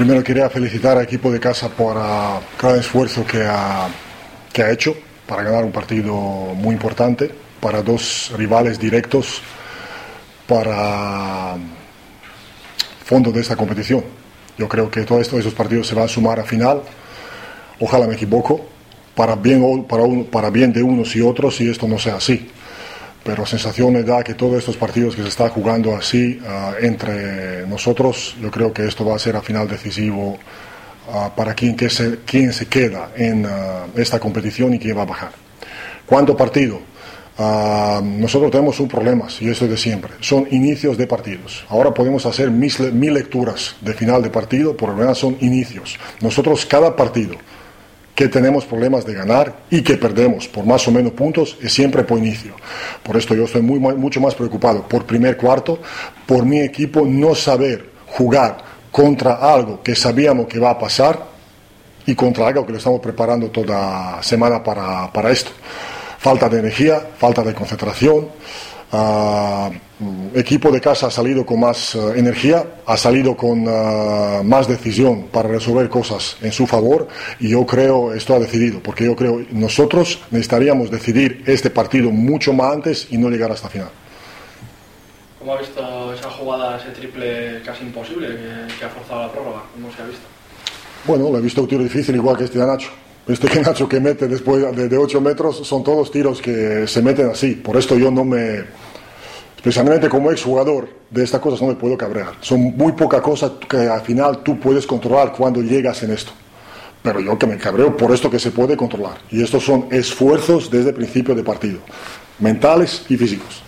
Primero quería felicitar al equipo de casa por ah, cada esfuerzo que ha, que ha hecho para ganar un partido muy importante, para dos rivales directos, para fondo de esta competición. Yo creo que todos esos partidos se van a sumar a final. Ojalá me equivoco, para bien, para, para bien de unos y otros, y esto no sea así pero sensación me da que todos estos partidos que se están jugando así ah, entre nosotros, yo creo que esto va a ser a final decisivo ah, para quién, que se, quién se queda en ah, esta competición y quién va a bajar. ¿Cuánto partido? nosotros tenemos un problema, y eso es de siempre, son inicios de partidos. Ahora podemos hacer mil, mil lecturas de final de partido, por lo menos son inicios. Nosotros cada partido que tenemos problemas de ganar y que perdemos por más o menos puntos es siempre por inicio. Por esto yo estoy muy, mucho más preocupado por primer cuarto, por mi equipo no saber jugar contra algo que sabíamos que va a pasar y contra algo que lo estamos preparando toda semana para, para esto. Falta de energía, falta de concentración. Uh, equipo de casa ha salido con más uh, energía, ha salido con uh, más decisión para resolver cosas en su favor y yo creo esto ha decidido, porque yo creo nosotros necesitaríamos decidir este partido mucho más antes y no llegar hasta final. ¿Cómo ha visto esa jugada, ese triple casi imposible que, que ha forzado la prórroga? ¿Cómo se ha visto? Bueno, lo he visto un tiro difícil igual que este de Nacho. Este que Nacho que mete después de, de 8 metros son todos tiros que se meten así. Por esto yo no me, especialmente como exjugador, de estas cosas no me puedo cabrear. Son muy pocas cosas que al final tú puedes controlar cuando llegas en esto. Pero yo que me cabreo por esto que se puede controlar. Y estos son esfuerzos desde el principio de partido, mentales y físicos.